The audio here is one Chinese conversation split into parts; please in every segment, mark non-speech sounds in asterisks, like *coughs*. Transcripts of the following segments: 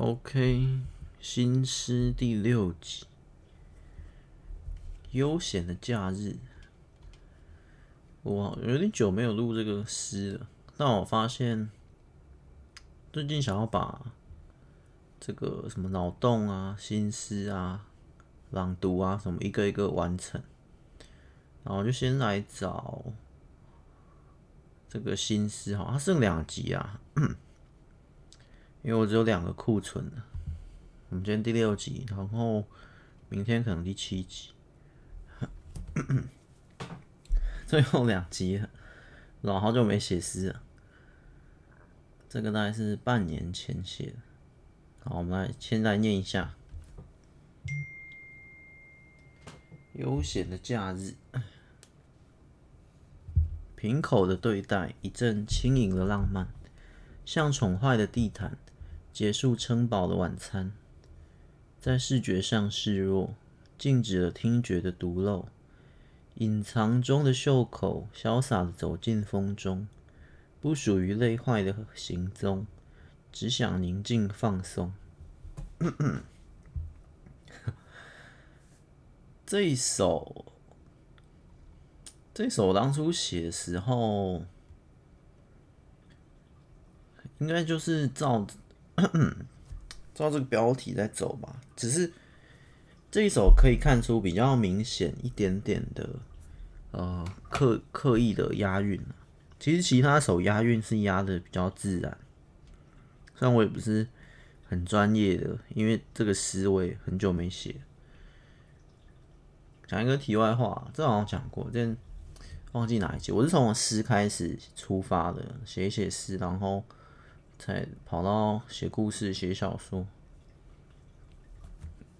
OK，新诗第六集，悠闲的假日。我有点久没有录这个诗了，但我发现最近想要把这个什么脑洞啊、新诗啊、朗读啊什么一个一个完成，然后就先来找这个新诗哈，它剩两集啊。因为我只有两个库存的，我们今天第六集，然后明天可能第七集，*laughs* 最后两集了，老好久没写诗了，这个大概是半年前写的。好，我们来先来念一下：悠闲的假日，瓶口的对待，一阵轻盈的浪漫，像宠坏的地毯。结束撑饱的晚餐，在视觉上示弱，禁止了听觉的独漏。隐藏中的袖口，潇洒的走进风中，不属于累坏的行踪，只想宁静放松。*coughs* 这一首，这首我当初写的时候，应该就是照。*clears throat* 照这个标题在走吧，只是这一首可以看出比较明显一点点的呃刻刻意的押韵。其实其他首押韵是押的比较自然，虽然我也不是很专业的，因为这个诗我也很久没写。讲一个题外话，这好像讲过，但忘记哪一集。我是从诗开始出发的，写一写诗，然后。才跑到写故事、写小说，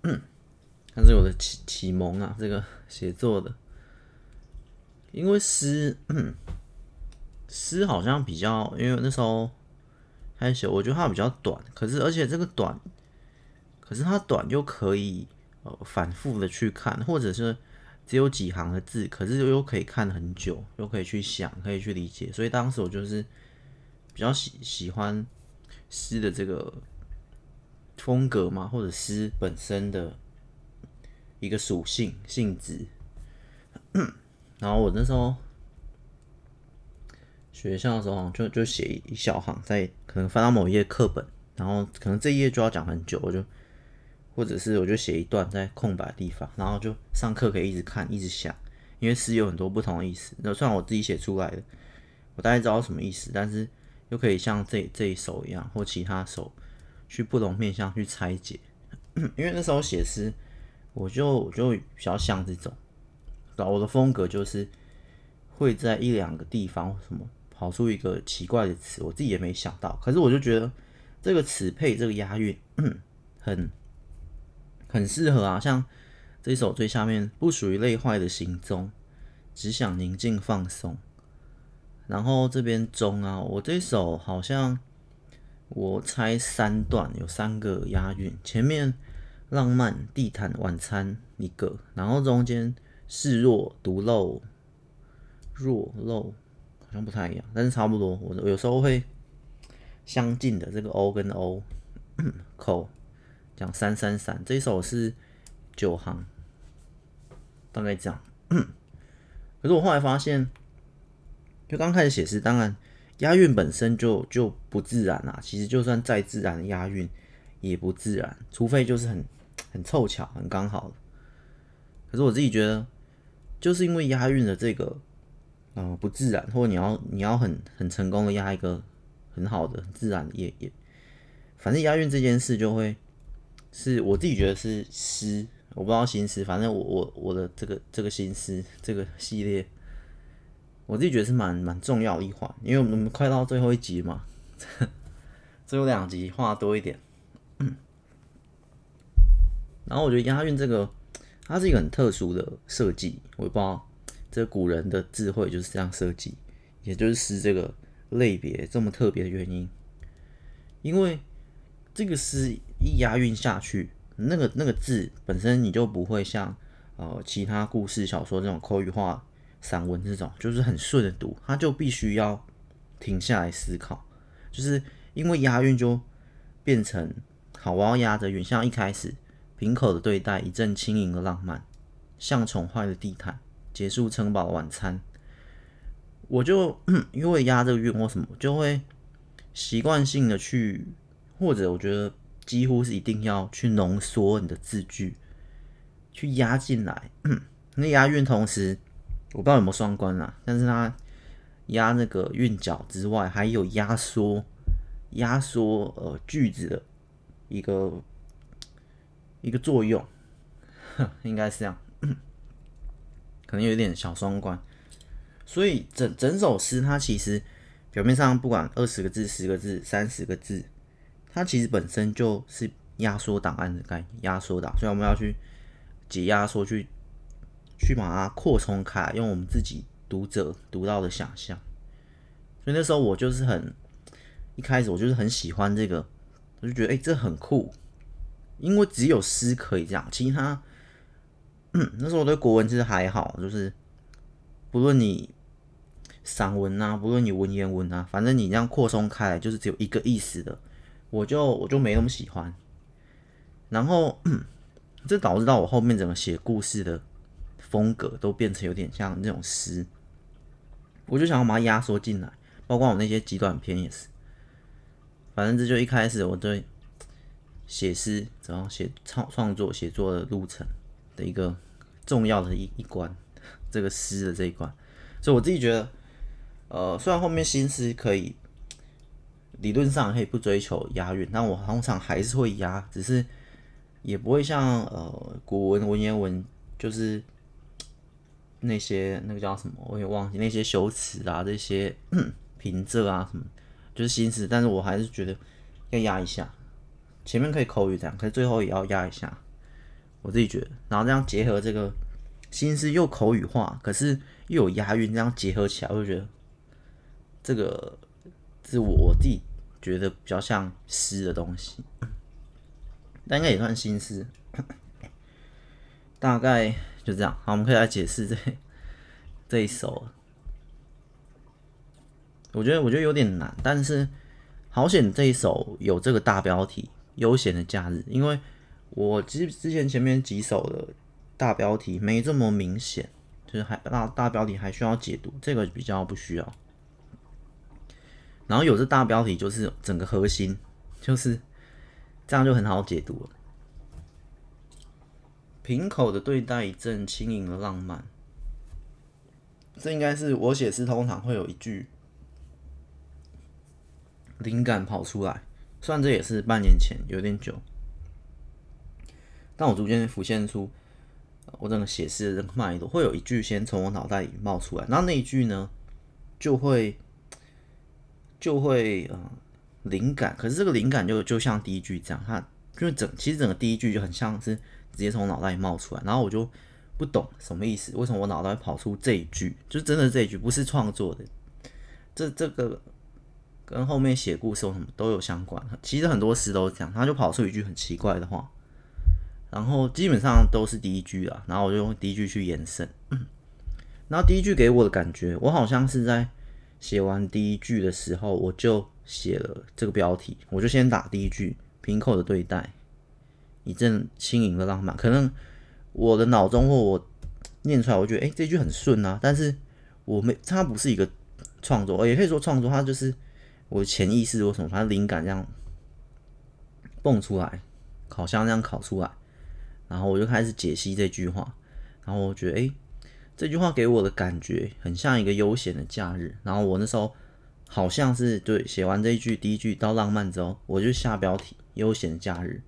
嗯，*clears throat* 它是我的启启蒙啊，这个写作的。因为诗，*clears throat* 诗好像比较，因为那时候开始，我觉得它比较短。可是，而且这个短，可是它短又可以呃反复的去看，或者是只有几行的字，可是又可以看很久，又可以去想，可以去理解。所以当时我就是。比较喜喜欢诗的这个风格嘛，或者诗本身的一个属性性质。然后我那时候学校的时候，就就写一小行，在可能翻到某一页课本，然后可能这一页就要讲很久，我就或者是我就写一段在空白的地方，然后就上课可以一直看，一直想，因为诗有很多不同的意思。那虽然我自己写出来的，我大概知道什么意思，但是。又可以像这这一首一样，或其他首，去不同面向去拆解。*clears throat* 因为那时候写诗，我就我就比较像这种，我的风格就是会在一两个地方什么跑出一个奇怪的词，我自己也没想到。可是我就觉得这个词配这个押韵，*clears throat* 很很适合啊。像这首最下面，不属于累坏的行踪，只想宁静放松。然后这边中啊，我这首好像我猜三段，有三个押韵，前面浪漫地毯晚餐一个，然后中间示弱独漏弱漏好像不太一样，但是差不多。我有时候会相近的这个 O 跟 O *coughs* 口讲三三三，这首是九行，大概这样。*coughs* 可是我后来发现。就刚开始写诗，当然押韵本身就就不自然啦。其实就算再自然的押韵也不自然，除非就是很很凑巧、很刚好。可是我自己觉得，就是因为押韵的这个嗯、不自然，或者你要你要很很成功的押一个很好的很自然的也也，反正押韵这件事就会是我自己觉得是诗，我不知道新诗，反正我我我的这个这个新诗这个系列。我自己觉得是蛮蛮重要的一环，因为我们快到最后一集嘛，最后两集话多一点。然后我觉得押韵这个，它是一个很特殊的设计，我也不知道这古人的智慧就是这样设计，也就是诗这个类别这么特别的原因。因为这个诗一押韵下去，那个那个字本身你就不会像呃其他故事小说这种口语化。散文这种就是很顺的读，他就必须要停下来思考，就是因为押韵就变成好，我要押着韵，像一开始瓶口的对待，一阵轻盈的浪漫，像宠坏的地毯，结束城堡晚餐。我就因为押这个韵或什么，就会习惯性的去，或者我觉得几乎是一定要去浓缩你的字句，去押进来。那押韵同时，我不知道有没有双关啦，但是它压那个韵脚之外，还有压缩。压缩呃句子的一个一个作用，*laughs* 应该是这样，*coughs* 可能有点小双关。所以整整首诗它其实表面上不管二十个字、十个字、三十个字，它其实本身就是压缩档案的概念，压缩档。所以我们要去解压缩，去去把它扩充开，用我们自己读者读到的想象。所以那时候我就是很。一开始我就是很喜欢这个，我就觉得哎、这很酷，因为只有诗可以这样，其他，那时候我对国文其实还好，就是不论你散文啊，不论你文言文啊，反正你这样扩充开来，就是只有一个意思的，我就我就没那么喜欢。然后，这导致到我后面怎么写故事的风格都变成有点像那种诗，我就想要把它压缩进来，包括我那些极短篇也是。反正这就一开始我对写诗，然后写创创作写作的路程的一个重要的一一关，这个诗的这一关，所以我自己觉得，呃，虽然后面新诗可以理论上可以不追求押韵，但我通常还是会押，只是也不会像呃古文文言文，就是那些那个叫什么，我也忘记那些修辞啊，这些 *clears throat* 平仄啊什么。就是新诗，但是我还是觉得要押一下，前面可以口语这样，可是最后也要押一下，我自己觉得，然后这样结合这个新诗又口语化，可是又有押韵，这样结合起来，我就觉得这个是我自己觉得比较像诗的东西，但应该也算新诗，*coughs* 大概就这样。好，我们可以来解释这 *laughs* 这一首。我觉得我觉得有点难，但是好险这一首有这个大标题“悠闲的假日”，因为我其实之前前面几首的大标题没这么明显，就是还大大标题还需要解读，这个比较不需要。然后有这大标题就是整个核心，就是这样就很好解读了。瓶口的对待，一阵轻盈的浪漫，这应该是我写诗通常会有一句。灵感跑出来，虽然这也是半年前，有点久，但我逐渐浮现出我整个写诗的这个脉络，会有一句先从我脑袋里冒出来，那那一句呢，就会就会呃灵感，可是这个灵感就就像第一句这样，它就整其实整个第一句就很像是直接从脑袋里冒出来，然后我就不懂什么意思，为什么我脑袋跑出这一句，就真的这一句不是创作的，这这个。跟后面写故事有什么都有相关，其实很多诗都是这样，他就跑出一句很奇怪的话，然后基本上都是第一句啊，然后我就用第一句去延伸，然后第一句给我的感觉，我好像是在写完第一句的时候，我就写了这个标题，我就先打第一句“瓶口的对待，一阵轻盈的浪漫”，可能我的脑中或我念出来，我觉得哎、这句很顺啊，但是我没，它不是一个创作，也可以说创作，它就是。我的潜意识为什么，反正灵感这样蹦出来，烤箱这样烤出来，然后我就开始解析这句话，然后我觉得，哎、这句话给我的感觉很像一个悠闲的假日。然后我那时候好像是对写完这一句第一句到浪漫之后，我就下标题“悠闲假日”，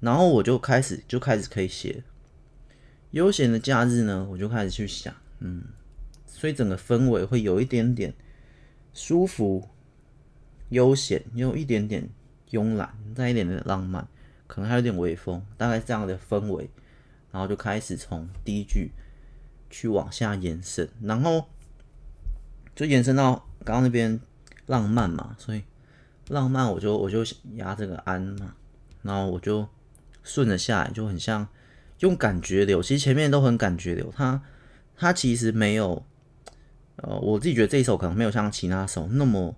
然后我就开始就开始可以写悠闲的假日呢，我就开始去想，嗯，所以整个氛围会有一点点舒服。悠闲，有一点点慵懒，再一点点浪漫，可能还有点微风，大概这样的氛围，然后就开始从第一句去往下延伸，然后就延伸到刚刚那边浪漫嘛，所以浪漫我就我就押这个安嘛，然后我就顺着下来，就很像用感觉流，其实前面都很感觉流，它它其实没有，呃，我自己觉得这一首可能没有像其他首那么。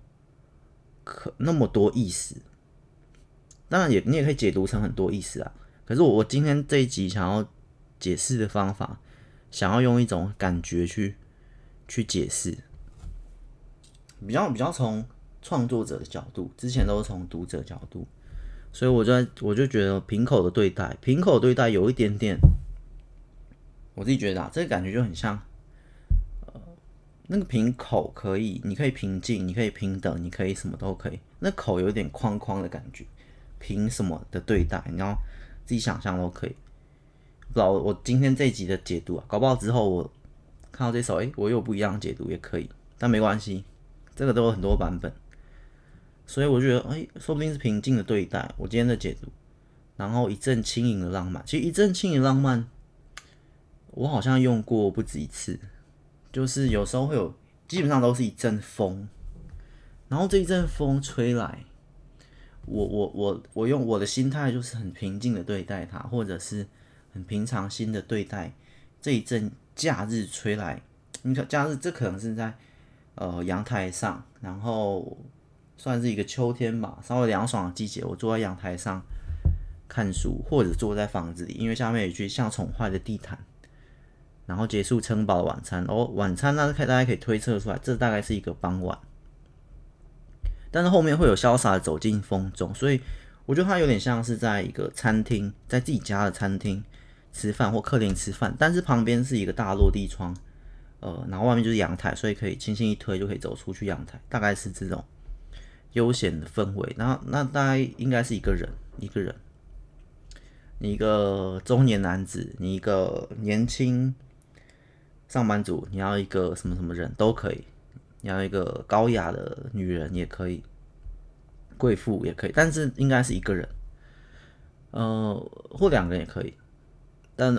可那么多意思，当然也你也可以解读成很多意思啊。可是我我今天这一集想要解释的方法，想要用一种感觉去去解释，比较比较从创作者的角度，之前都是从读者角度，所以我就我就觉得平口的对待，平口对待有一点点，我自己觉得啊，这个感觉就很像。呃那个平口可以，你可以平静，你可以平等，你可以什么都可以。那口有点框框的感觉，凭什么的对待，你要自己想象都可以。不知道我今天这一集的解读啊，搞不好之后我看到这首，诶，我有不一样的解读也可以，但没关系，这个都有很多版本，所以我觉得，哎，说不定是平静的对待。我今天的解读，然后一阵轻盈的浪漫，其实一阵轻盈浪漫，我好像用过不止一次。就是有时候会有，基本上都是一阵风，然后这一阵风吹来，我我我我用我的心态就是很平静的对待它，或者是很平常心的对待这一阵假日吹来。你看假日，这可能是在呃阳台上，然后算是一个秋天吧，稍微凉爽的季节，我坐在阳台上看书，或者坐在房子里，因为下面有一句像宠坏的地毯。然后结束撑饱晚餐哦，晚餐那可以大家可以推测出来，这大概是一个傍晚。但是后面会有潇洒的走进风中，所以我觉得它有点像是在一个餐厅，在自己家的餐厅吃饭或客厅吃饭，但是旁边是一个大落地窗，呃，然后外面就是阳台，所以可以轻轻一推就可以走出去阳台，大概是这种悠闲的氛围。那那大概应该是一个人，一个人，你一个中年男子，你一个年轻。上班族，你要一个什么什么人都可以，你要一个高雅的女人也可以，贵妇也可以，但是应该是一个人，呃，或两个人也可以，但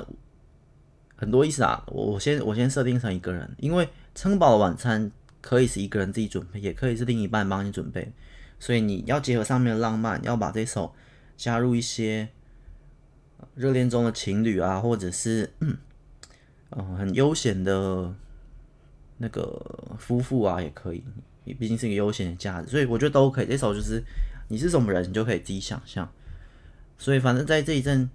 很多意思啊。我我先我先设定成一个人，因为撑饱的晚餐可以是一个人自己准备，也可以是另一半帮你准备，所以你要结合上面的浪漫，要把这首加入一些热恋中的情侣啊，或者是。嗯、很悠闲的那个夫妇啊，也可以。你毕竟是一个悠闲的假日，所以我觉得都可以。这首就是你是什么人，你就可以自己想象。所以反正在这一阵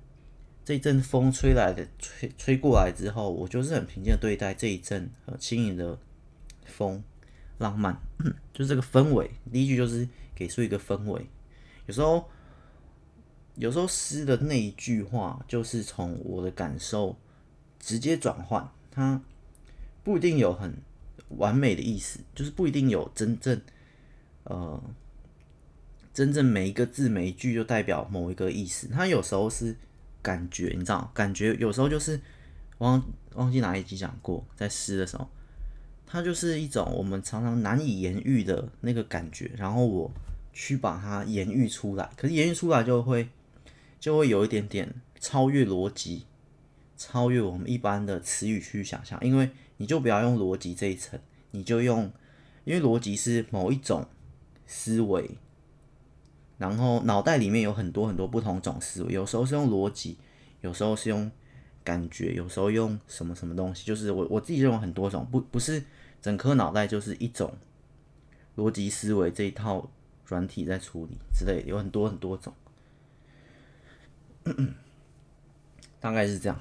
这一阵风吹来的吹吹过来之后，我就是很平静的对待这一阵呃轻盈的风，浪漫，就是这个氛围。第一句就是给出一个氛围。有时候有时候诗的那一句话，就是从我的感受。直接转换，它不一定有很完美的意思，就是不一定有真正，呃，真正每一个字每一句就代表某一个意思。它有时候是感觉，你知道，感觉有时候就是忘忘记哪一集讲过，在诗的时候，它就是一种我们常常难以言喻的那个感觉，然后我去把它言喻出来，可是言喻出来就会就会有一点点超越逻辑。超越我们一般的词语去想象，因为你就不要用逻辑这一层，你就用，因为逻辑是某一种思维，然后脑袋里面有很多很多不同种思维，有时候是用逻辑，有时候是用感觉，有时候用什么什么东西，就是我我自己认为很多种，不不是整颗脑袋就是一种逻辑思维这一套软体在处理之类，有很多很多种，大概是这样。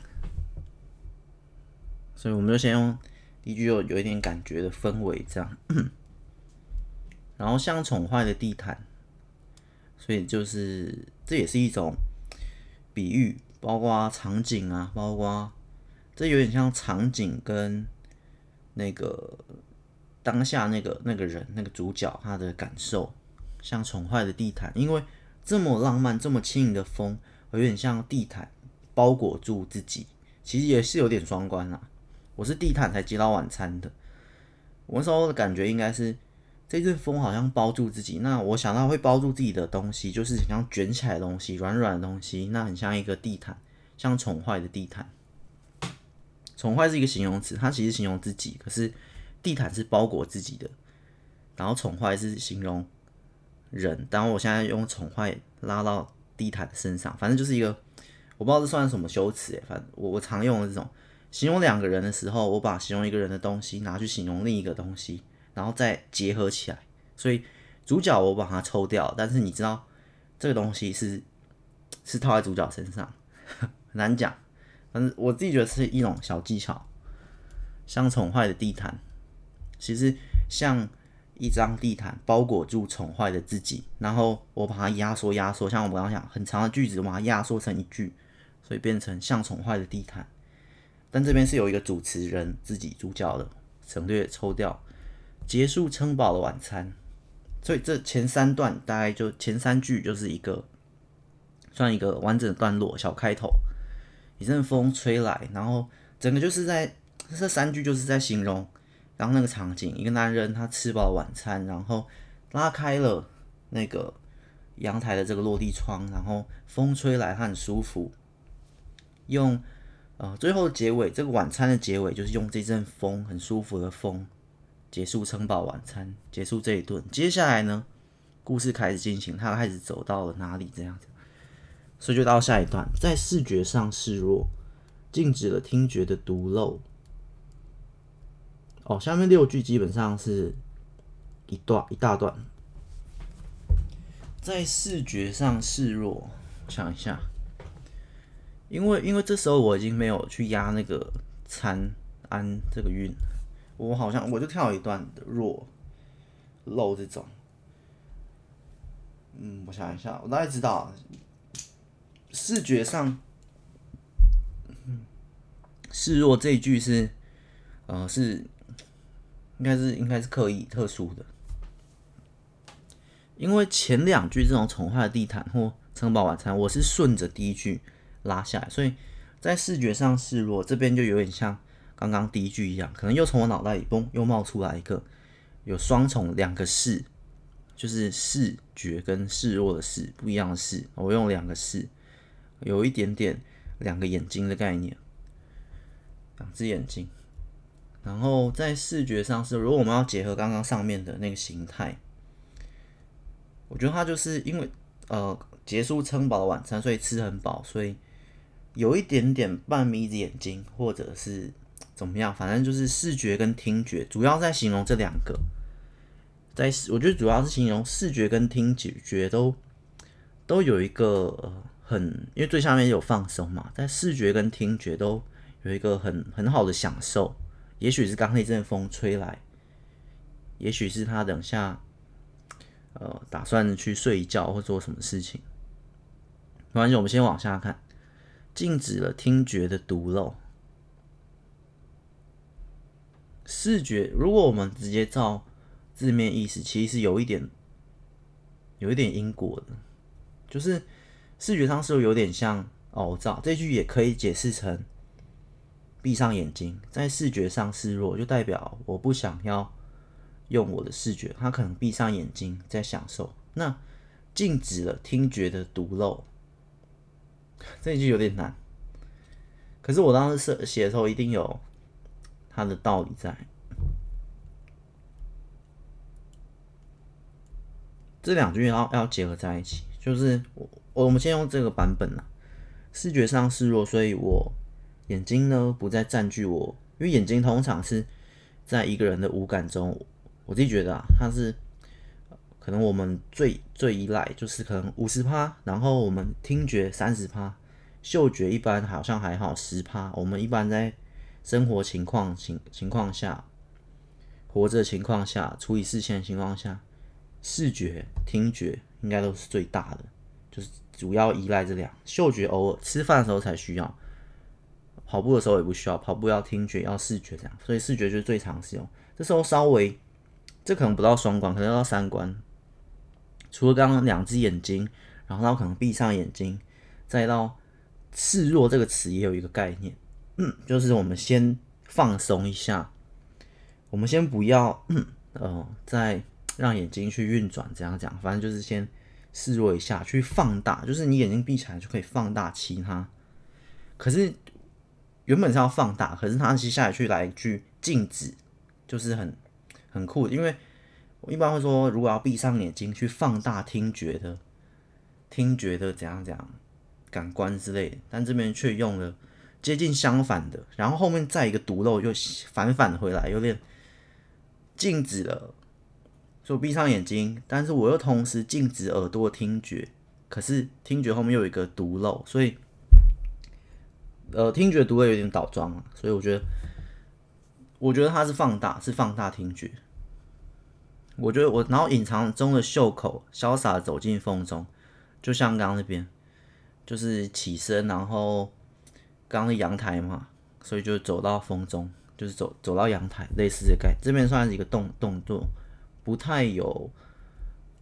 所以我们就先用一句有有一点感觉的氛围这样，然后像宠坏的地毯，所以就是这也是一种比喻，包括场景啊，包括这有点像场景跟那个当下那个那个人那个主角他的感受，像宠坏的地毯，因为这么浪漫这么轻盈的风，有点像地毯包裹住自己，其实也是有点双关啊。我是地毯才接到晚餐的，我那时候的感觉应该是这阵风好像包住自己。那我想到会包住自己的东西，就是像卷起来的东西、软软的东西，那很像一个地毯，像宠坏的地毯。宠坏是一个形容词，它其实形容自己，可是地毯是包裹自己的。然后宠坏是形容人，当我现在用宠坏拉到地毯身上，反正就是一个我不知道这算什么修辞，反正我我常用的这种。形容两个人的时候，我把形容一个人的东西拿去形容另一个东西，然后再结合起来。所以主角我把它抽掉，但是你知道这个东西是是套在主角身上，*laughs* 很难讲。反正我自己觉得是一种小技巧，像宠坏的地毯，其实像一张地毯包裹住宠坏的自己，然后我把它压缩压缩，像我刚刚讲很长的句子，我把它压缩成一句，所以变成像宠坏的地毯。但这边是有一个主持人自己主角的，省略抽掉，结束撑饱的晚餐。所以这前三段大概就前三句就是一个算一个完整的段落小开头。一阵风吹来，然后整个就是在这三句就是在形容刚刚那个场景：一个男人他吃饱晚餐，然后拉开了那个阳台的这个落地窗，然后风吹来，他很舒服。用呃最后结尾，这个晚餐的结尾就是用这阵风很舒服的风结束撑饱晚餐，结束这一顿。接下来呢，故事开始进行，他开始走到了哪里？这样子。所以就到下一段，在视觉上示弱，禁止了听觉的独漏。哦，下面六句基本上是一段一大段。在视觉上示弱，想一下，因为因为这时候我已经没有去压那个参安这个韵，我好像我就跳一段的弱漏这种。嗯，我想一下，我大概知道。视觉上，示弱这一句是，呃，是应该是应该是刻意特殊的，因为前两句这种宠坏的地毯或城堡晚餐，我是顺着第一句拉下来，所以在视觉上示弱这边就有点像刚刚第一句一样，可能又从我脑袋里嘣又冒出来一个有双重两个视，就是视觉跟示弱的视不一样的视，我用两个视。有一点点两个眼睛的概念，两只眼睛，然后在视觉上是，如果我们要结合刚刚上面的那个形态，我觉得它就是因为呃结束撑饱的晚餐，所以吃很饱，所以有一点点半眯着眼睛，或者是怎么样，反正就是视觉跟听觉，主要在形容这两个，在我觉得主要是形容视觉跟听觉觉都都有一个呃。很，因为最下面有放松嘛，在视觉跟听觉都有一个很很好的享受。也许是刚那阵风吹来，也许是他等下呃打算去睡一觉或做什么事情。没关系，我们先往下看，禁止了听觉的独漏。视觉，如果我们直接照字面意思，其实是有一点有一点因果的，就是。视觉上是不是有点像凹造？这句也可以解释成闭上眼睛，在视觉上示弱，就代表我不想要用我的视觉。他可能闭上眼睛在享受。那禁止了听觉的独漏，这句有点难。可是我当时写的时候，一定有它的道理在。这两句要要结合在一起，就是我。我们先用这个版本啦，视觉上示弱，所以我眼睛呢不再占据我，因为眼睛通常是在一个人的五感中，我自己觉得啊，它是可能我们最最依赖，就是可能五十趴，然后我们听觉三十趴，嗅觉一般好像还好十趴，我们一般在生活情况情情况下，活着情况下，处理视线情况下，视觉、听觉应该都是最大的，就是。主要依赖这两，嗅觉偶尔吃饭的时候才需要，跑步的时候也不需要，跑步要听觉要视觉这样，所以视觉就是最常使用。这时候稍微，这可能不到双关，可能要到三关。除了刚刚两只眼睛，然后他可能闭上眼睛，再到示弱这个词也有一个概念，嗯，就是我们先放松一下，我们先不要，嗯，呃，再让眼睛去运转，这样讲，反正就是先。示弱一下，去放大，就是你眼睛闭起来就可以放大其他。可是原本是要放大，可是他接下来去来一句禁止，就是很很酷。因为我一般会说，如果要闭上眼睛去放大听觉的，听觉的怎样怎样感官之类的，但这边却用了接近相反的，然后后面再一个独漏又反返回来，有点禁止了。我闭上眼睛，但是我又同时禁止耳朵听觉可是听觉后面又有一个读漏，所以呃，听觉读漏有点倒装啊，所以我觉得，我觉得它是放大，是放大听觉。我觉得我然后隐藏中的袖口，潇洒走进风中，就像刚刚那边，就是起身，然后刚刚的阳台嘛，所以就走到风中，就是走走到阳台，类似的概，这边算是一个动动作，不太有，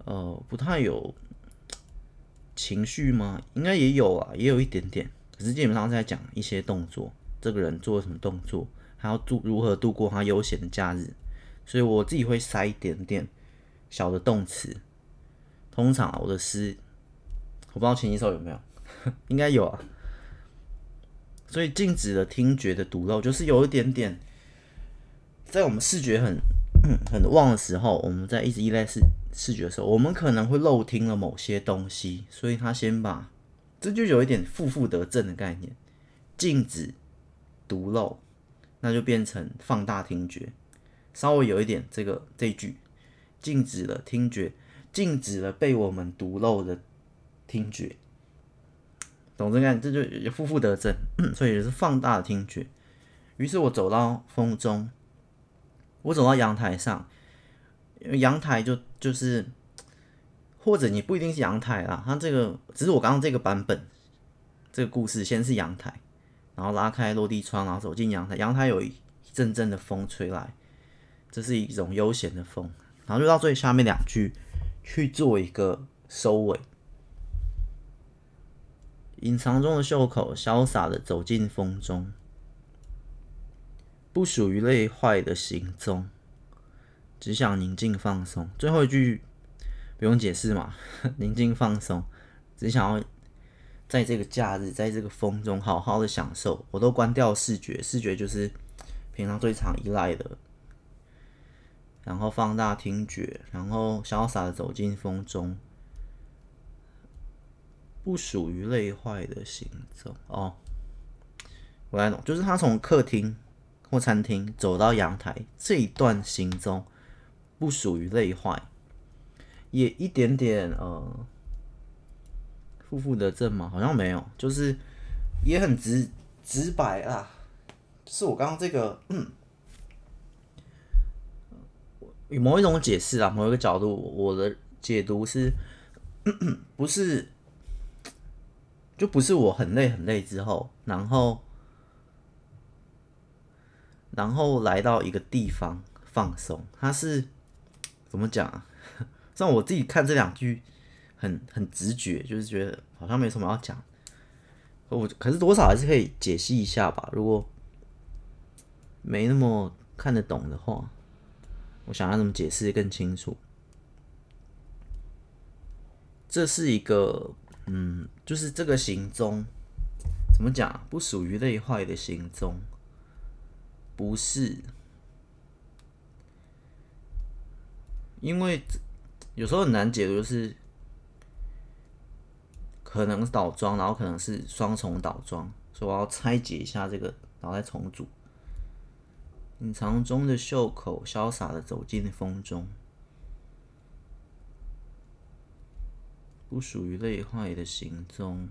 呃，不太有情绪吗？应该也有啊，也有一点点，可是基本上在讲一些动作，这个人做了什么动作，还要度如何度过他悠闲的假日。所以我自己会塞一点点小的动词。通常我的诗，我不知道前几首有没有，*laughs* 应该有啊。所以静止的听觉的读漏，就是有一点点，在我们视觉很很旺的时候，我们在一直依赖视视觉的时候，我们可能会漏听了某些东西。所以他先把，这就有一点负负得正的概念，禁止读漏，那就变成放大听觉。稍微有一点这个这句，禁止了听觉，禁止了被我们读漏的听觉，懂这个？这就也负负得正，所以也是放大的听觉。于是我走到风中，我走到阳台上，阳台就就是，或者你不一定是阳台啦，它这个只是我刚刚这个版本，这个故事先是阳台，然后拉开落地窗，然后走进阳台，阳台有一阵阵的风吹来。这是一种悠闲的风，然后就到最下面两句去做一个收尾。*laughs* 隐藏中的袖口，潇洒的走进风中，不属于累坏的行踪，只想宁静放松。最后一句不用解释嘛，*laughs* 宁静放松，只想要在这个假日，在这个风中好好的享受。我都关掉视觉，视觉就是平常最常依赖的。然后放大听觉，然后潇洒的走进风中，不属于累坏的行踪。哦，我来懂，就是他从客厅或餐厅走到阳台这一段行踪，不属于累坏，也一点点呃，负负得正吗？好像没有，就是也很直直白啊，是我刚刚这个嗯。有某一种解释啊，某一个角度，我的解读是，不是，就不是我很累很累之后，然后，然后来到一个地方放松，它是怎么讲啊？*laughs* 像我自己看这两句很很直觉，就是觉得好像没什么要讲，我可是多少还是可以解析一下吧，如果没那么看得懂的话。我想要怎么解释更清楚？这是一个，嗯，就是这个行踪，怎么讲？不属于累坏的行踪，不是，因为有时候很难解读，就是可能倒装，然后可能是双重倒装，所以我要拆解一下这个，然后再重组。隐藏中的袖口，潇洒的走进风中，不属于累坏的行踪。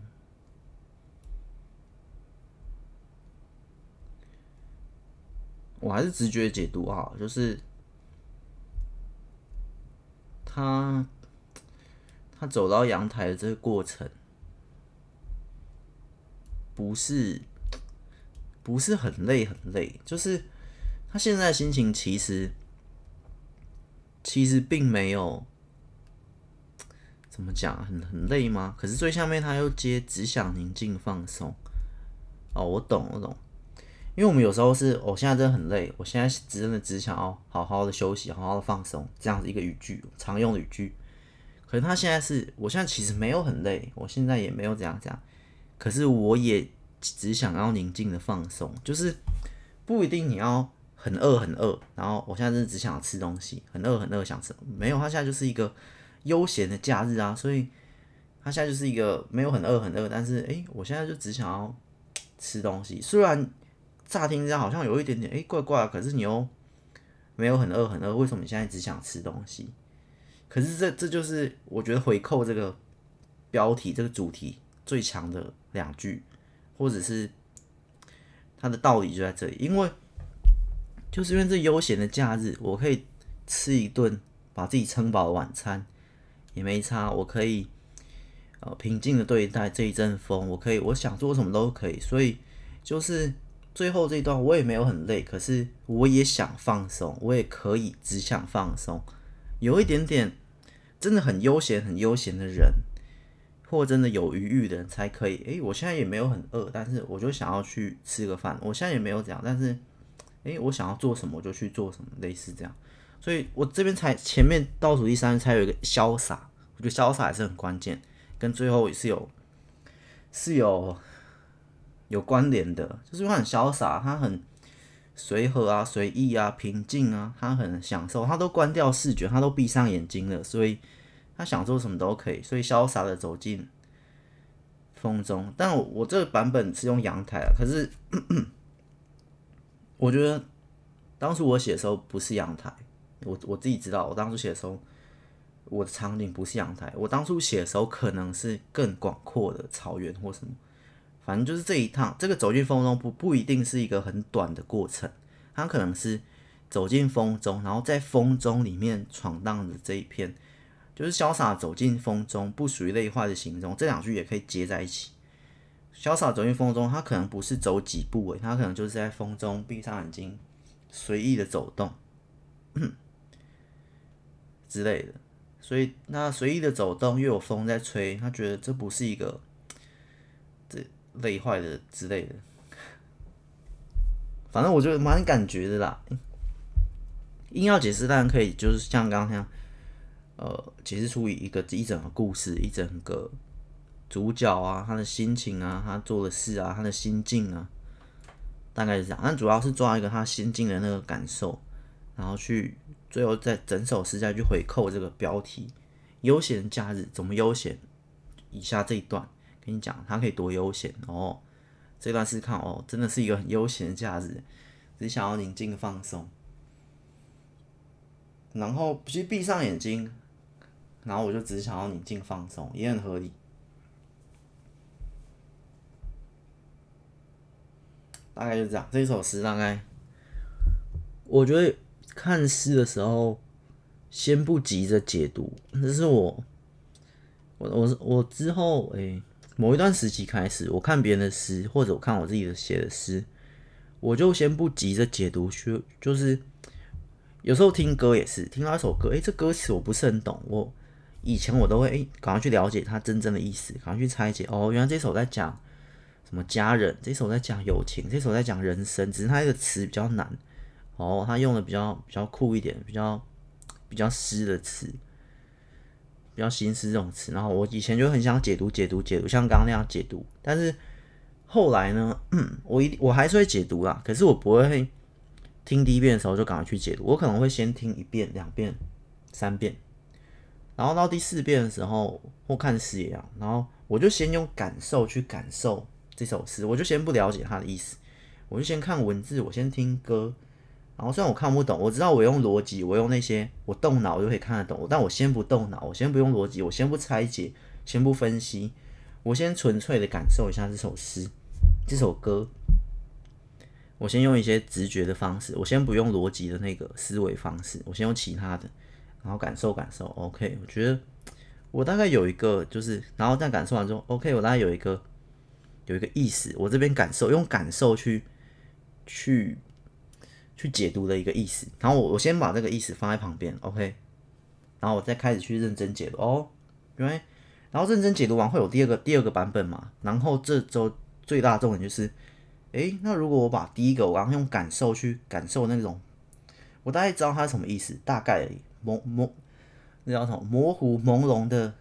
我还是直觉解读啊，就是他他走到阳台的这个过程，不是不是很累很累，就是。他现在心情其实其实并没有怎么讲，很很累吗？可是最下面他又接只想宁静放松。哦，我懂，我懂。因为我们有时候是，我现在真的很累，我现在真的只想要好好的休息，好好的放松，这样子一个语句，常用的语句。可是他现在是，我现在其实没有很累，我现在也没有怎样怎样，可是我也只想要宁静的放松，就是不一定你要。很饿，很饿，然后我现在真的只想吃东西，很饿，很饿，想吃。没有，他现在就是一个悠闲的假日啊，所以他现在就是一个没有很饿，很饿，但是诶，我现在就只想要吃东西。虽然乍听之下好像有一点点诶怪怪，可是你又没有很饿，很饿，为什么你现在只想吃东西？可是这这就是我觉得回扣这个标题这个主题最强的两句，或者是它的道理就在这里，因为就是因为这悠闲的假日，我可以吃一顿把自己撑饱的晚餐，也没差，我可以呃平静的对待这一阵风，我可以我想做什么都可以，所以就是最后这一段我也没有很累，可是我也想放松，我也可以只想放松，有一点点。真的很悠闲、很悠闲的人，或真的有余裕的人才可以。诶，我现在也没有很饿，但是我就想要去吃个饭。我现在也没有这样，但是，诶，我想要做什么我就去做什么，类似这样。所以我这边才前面倒数第三才有一个潇洒，我觉得潇洒还是很关键，跟最后是有是有有关联的。就是他很潇洒，他很随和啊、随意啊、平静啊，他很享受，他都关掉视觉，他都闭上眼睛了，所以。他想做什么都可以，所以潇洒的走进风中。但我我这个版本是用阳台啊，可是 *clears throat* 我觉得当初我写的时候不是阳台，我我自己知道，我当初写的时候我的场景不是阳台，我当初写的时候可能是更广阔的草原或什么，反正就是这一趟这个走进风中不不一定是一个很短的过程，它可能是走进风中，然后在风中里面闯荡的这一片。就是潇洒走进风中，不属于类化的形容，这两句也可以接在一起。潇洒走进风中，他可能不是走几步诶，他可能就是在风中闭上眼睛，随意的走动之类的。所以那随意的走动又有风在吹，他觉得这不是一个累坏的之类的。反正我觉得蛮感觉的啦。硬要解释，当然可以，就是像刚刚。呃，解释出一个一整个故事，一整个主角啊，他的心情啊，他做的事啊，他的心境啊，大概是这样。但主要是抓一个他心境的那个感受，然后去最后在整首诗再去回扣这个标题“悠闲假日”怎么悠闲？以下这一段跟你讲，它可以多悠闲哦。这段是看哦，真的是一个很悠闲的假日，只想要宁静放松，然后其实闭上眼睛。然后我就只想要宁静放松，也很合理。大概就这样，这首诗大概，我觉得看诗的时候，先不急着解读。这是我，我我我之后诶，某一段时期开始，我看别人的诗，或者我看我自己的写的诗，我就先不急着解读，去就是有时候听歌也是，听到一首歌，诶，这歌词我不是很懂，我。以前我都会诶，赶快去了解它真正的意思，赶快去拆解。哦，原来这首在讲什么家人，这首在讲友情，这首在讲人生，只是它这个词比较难。哦，它用的比较比较酷一点，比较比较诗的词，比较心思这种词。然后我以前就很想解读解读解读，像刚刚那样解读。但是后来呢，*clears throat* 我一我还是会解读啦，可是我不会听第一遍的时候就赶快去解读，我可能会先听一遍、两遍、三遍。然后到第四遍的时候，或看视野啊，然后我就先用感受去感受这首诗，我就先不了解它的意思，我就先看文字，我先听歌，然后虽然我看不懂，我知道我用逻辑，我用那些我动脑就可以看得懂，但我先不动脑，我先不用逻辑，我先不拆解，先不分析，我先纯粹的感受一下这首诗，这首歌，我先用一些直觉的方式，我先不用逻辑的那个思维方式，我先用其他的。然后感受感受，OK，我觉得我大概有一个，就是然后再感受完之后，OK，我大概有一个有一个意思，我这边感受用感受去去去解读的一个意思。然后我我先把这个意思放在旁边，OK，然后我再开始去认真解读哦，因为然后认真解读完会有第二个第二个版本嘛。然后这周最大的重点就是，诶，那如果我把第一个我刚用感受去感受那种，我大概知道它什么意思，大概。模模，那叫什么？模糊朦胧的，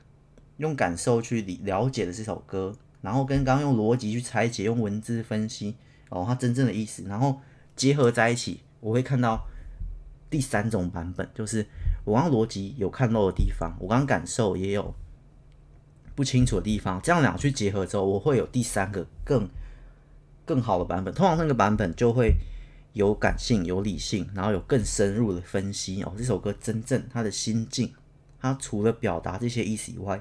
用感受去理了解的这首歌，然后跟刚刚用逻辑去拆解，用文字分析哦，它真正的意思，然后结合在一起，我会看到第三种版本，就是我刚逻辑有看漏的地方，我刚刚感受也有不清楚的地方，这样两去结合之后，我会有第三个更更好的版本。通常那个版本就会。有感性，有理性，然后有更深入的分析哦。这首歌真正他的心境，他除了表达这些意思以外，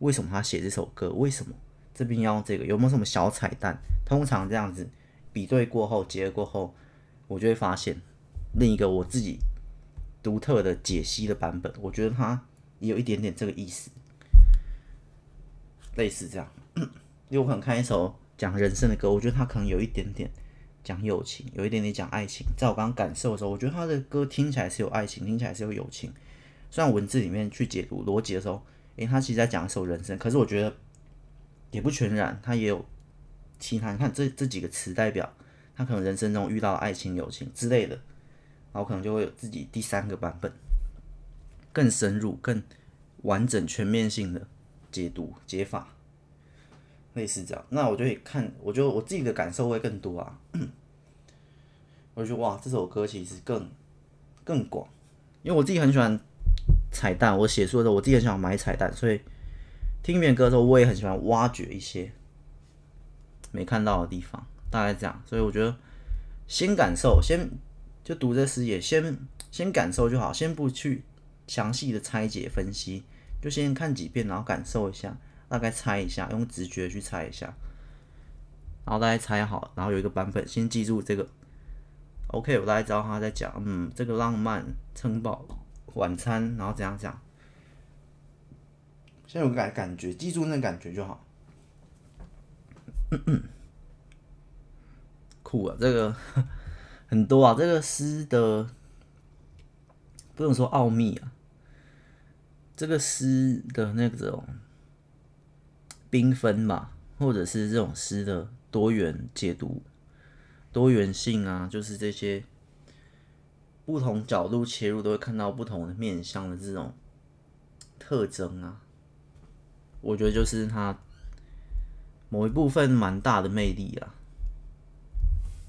为什么他写这首歌？为什么这边要用这个？有没有什么小彩蛋？通常这样子比对过后，结合过后，我就会发现另一个我自己独特的解析的版本。我觉得它也有一点点这个意思，类似这样。因为我可能看一首讲人生的歌，我觉得他可能有一点点讲友情，有一点点讲爱情。在我刚刚感受的时候，我觉得他的歌听起来是有爱情，听起来是有友情。虽然文字里面去解读逻辑的时候，诶，他其实在讲一首人生，可是我觉得也不全然，他也有其他。你看这这几个词代表他可能人生中遇到爱情、友情之类的，然后可能就会有自己第三个版本，更深入、更完整、全面性的解读解法，类似这样。那我就会看，我觉得我自己的感受会更多啊。我就觉得哇，这首歌其实更更广，因为我自己很喜欢。彩蛋，我写书的时候，我自己很喜欢买彩蛋，所以听别人歌的时候，我也很喜欢挖掘一些没看到的地方，大概这样。所以我觉得先感受，先就读这诗也先先感受就好，先不去详细的拆解分析，就先看几遍，然后感受一下，大概猜一下，用直觉去猜一下，然后大概猜好，然后有一个版本，先记住这个。OK，我大概知道他在讲，嗯，这个浪漫城堡。晚餐，然后怎样讲？先有个感感觉，记住那感觉就好。嗯嗯酷啊，这个 *laughs* 很多啊，这个诗的不能说奥秘啊，这个诗的那种缤纷吧，或者是这种诗的多元解读、多元性啊，就是这些。不同角度切入，都会看到不同的面向的这种特征啊，我觉得就是它某一部分蛮大的魅力啊。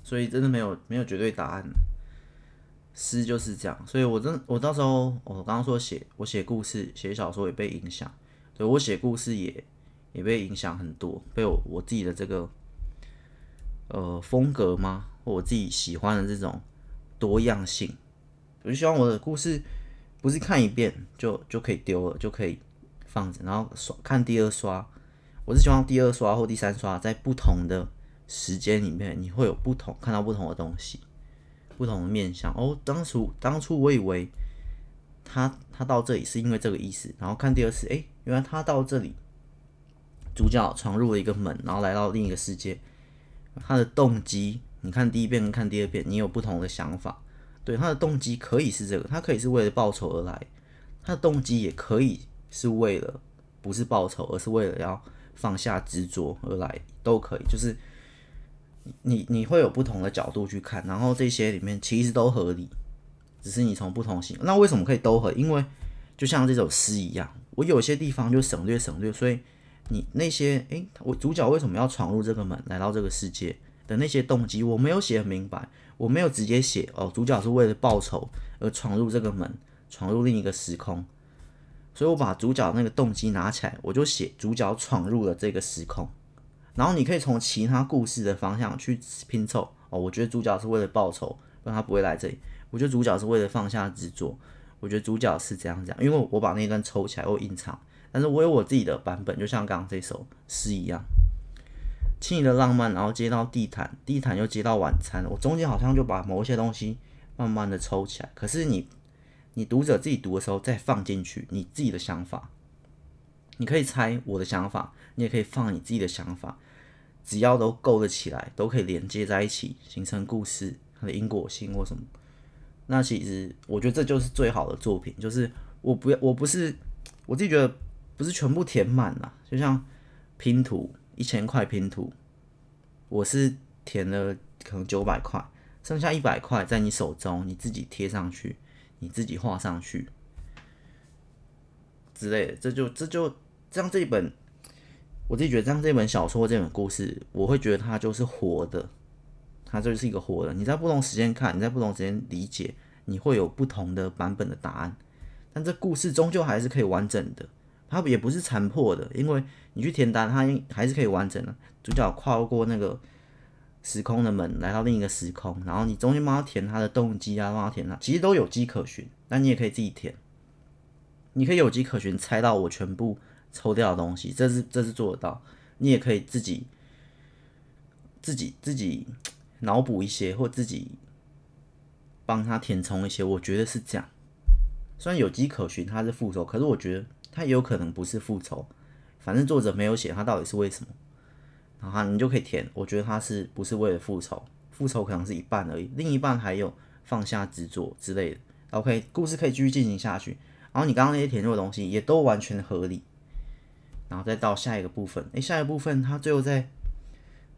所以真的没有没有绝对答案，诗就是这样。所以我真我到时候我刚刚说写我写故事写小说也被影响，对我写故事也也被影响很多，被我我自己的这个呃风格吗，或我自己喜欢的这种多样性。我就希望我的故事不是看一遍就就可以丢了，就可以放着，然后刷看第二刷。我是希望第二刷或第三刷，在不同的时间里面，你会有不同看到不同的东西，不同的面相。哦，当初当初我以为他他到这里是因为这个意思，然后看第二次，哎，原来他到这里，主角闯入了一个门，然后来到另一个世界，他的动机，你看第一遍跟看第二遍，你有不同的想法。对，他的动机可以是这个，他可以是为了报仇而来，他的动机也可以是为了不是报仇，而是为了要放下执着而来，都可以。就是你你会有不同的角度去看，然后这些里面其实都合理，只是你从不同型。那为什么可以都合？因为就像这首诗一样，我有些地方就省略省略，所以你那些诶，我主角为什么要闯入这个门，来到这个世界的那些动机，我没有写很明白。我没有直接写哦，主角是为了报仇而闯入这个门，闯入另一个时空，所以我把主角那个动机拿起来，我就写主角闯入了这个时空。然后你可以从其他故事的方向去拼凑哦，我觉得主角是为了报仇，不然他不会来这里。我觉得主角是为了放下执着，我觉得主角是这样讲，因为我把那段抽起来，我隐藏，但是我有我自己的版本，就像刚刚这首诗一样。轻盈的浪漫，然后接到地毯，地毯又接到晚餐。我中间好像就把某一些东西慢慢的抽起来。可是你，你读者自己读的时候再放进去你自己的想法，你可以猜我的想法，你也可以放你自己的想法，只要都勾得起来，都可以连接在一起，形成故事它的因果性或什么。那其实我觉得这就是最好的作品，就是我不要，我不是我自己觉得不是全部填满了，就像拼图。一千块拼图，我是填了可能九百块，剩下一百块在你手中，你自己贴上去，你自己画上去之类的，这就这就这样这一本，我自己觉得这样这本小说这本故事，我会觉得它就是活的，它就是一个活的。你在不同时间看，你在不同时间理解，你会有不同的版本的答案，但这故事终究还是可以完整的。它也不是残破的，因为你去填答案，它还是可以完整的。主角跨过那个时空的门，来到另一个时空，然后你中间帮他填他的动机啊，帮他填他，其实都有迹可循。但你也可以自己填，你可以有迹可循，猜到我全部抽掉的东西，这是这是做得到。你也可以自己自己自己脑补一些，或自己帮他填充一些。我觉得是这样。虽然有迹可循，他是复仇，可是我觉得他也有可能不是复仇。反正作者没有写他到底是为什么，然后你就可以填。我觉得他是不是为了复仇？复仇可能是一半而已，另一半还有放下执着之类的。OK，故事可以继续进行下去。然后你刚刚那些填入的东西也都完全合理。然后再到下一个部分，诶，下一个部分他最后在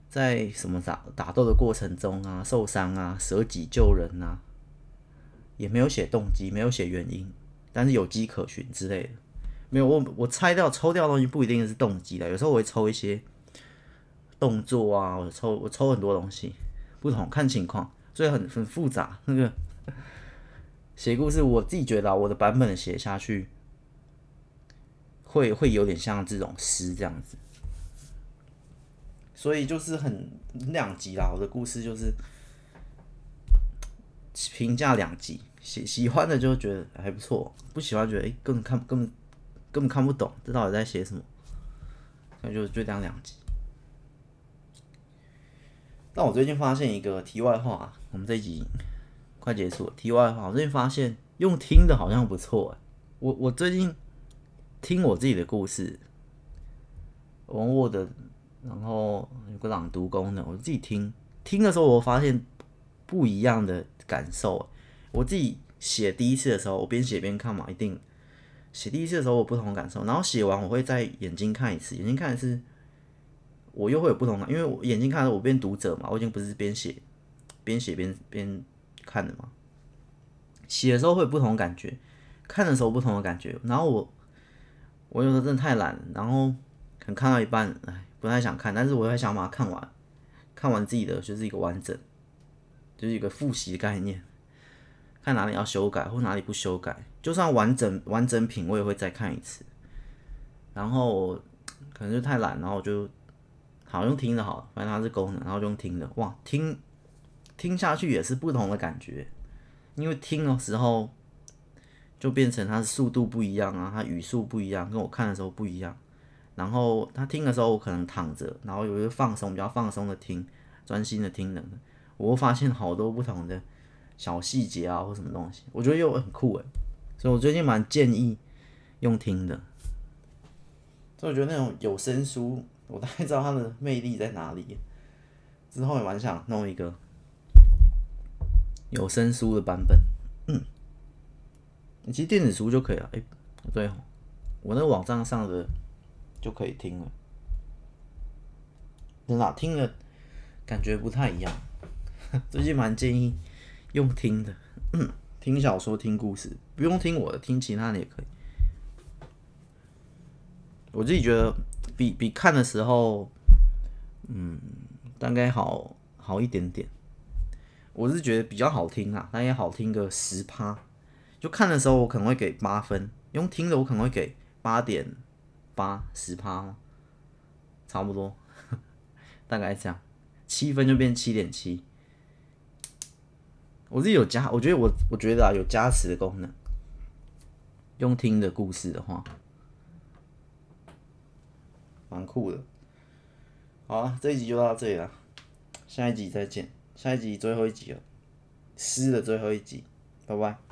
在什么打打斗的过程中啊，受伤啊，舍己救人啊。也没有写动机，没有写原因，但是有迹可循之类的。没有，我我拆掉抽掉东西不一定是动机的，有时候我会抽一些动作啊，我抽我抽很多东西，不同看情况，所以很很复杂。那个 *laughs* 写故事，我自己觉得啊，我的版本写下去会会有点像这种诗这样子，所以就是很两极啦。我的故事就是评价两极。喜喜欢的就觉得还不错，不喜欢觉得哎、根本看根本根本看不懂，这到底在写什么？那就就这样两集。但我最近发现一个题外话，我们这一集快结束了。题外话，我最近发现用听的好像不错。我我最近听我自己的故事，我用 Word，然后有个朗读功能，我自己听。听的时候，我发现不一样的感受。我自己写第一次的时候，我边写边看嘛，一定写第一次的时候我不同的感受，然后写完我会再眼睛看一次，眼睛看一次，我又会有不同的，因为我眼睛看的我变读者嘛，我已经不是边写边写边边看的嘛，写的时候会有不同的感觉，看的时候不同的感觉，然后我我有时候真的太懒，然后可能看到一半，哎，不太想看，但是我还想把它看完，看完自己的就是一个完整，就是一个复习概念。看哪里要修改或哪里不修改，就算完整完整品我也会再看一次。然后可能就太懒，然后我就好用听的好，反正它是功能，然后就用听的。哇，听听下去也是不同的感觉，因为听的时候就变成它的速度不一样啊，它语速不一样，跟我看的时候不一样。然后他听的时候我可能躺着，然后有一个放松比较放松的听，专心的听的，我会发现好多不同的。小细节啊，或什么东西，我觉得又很酷诶。所以我最近蛮建议用听的。所以我觉得那种有声书，我大概知道它的魅力在哪里。之后也蛮想弄一个有声书的版本。嗯，你其实电子书就可以了。哎、对，我那个网站上的就可以听了。真的听了感觉不太一样。*laughs* 最近蛮建议。用听的，听小说、听故事，不用听我的，听其他的也可以。我自己觉得比比看的时候，嗯，大概好好一点点。我是觉得比较好听啊，大概好听个十趴。就看的时候，我可能会给八分；用听的，我可能会给八点八十趴，差不多，*laughs* 大概这样，七分就变七点七。我自己有加，我觉得我我觉得啊，有加持的功能。用听的故事的话，蛮酷的。好啊，这一集就到这里了，下一集再见。下一集最后一集了，诗的最后一集，拜拜。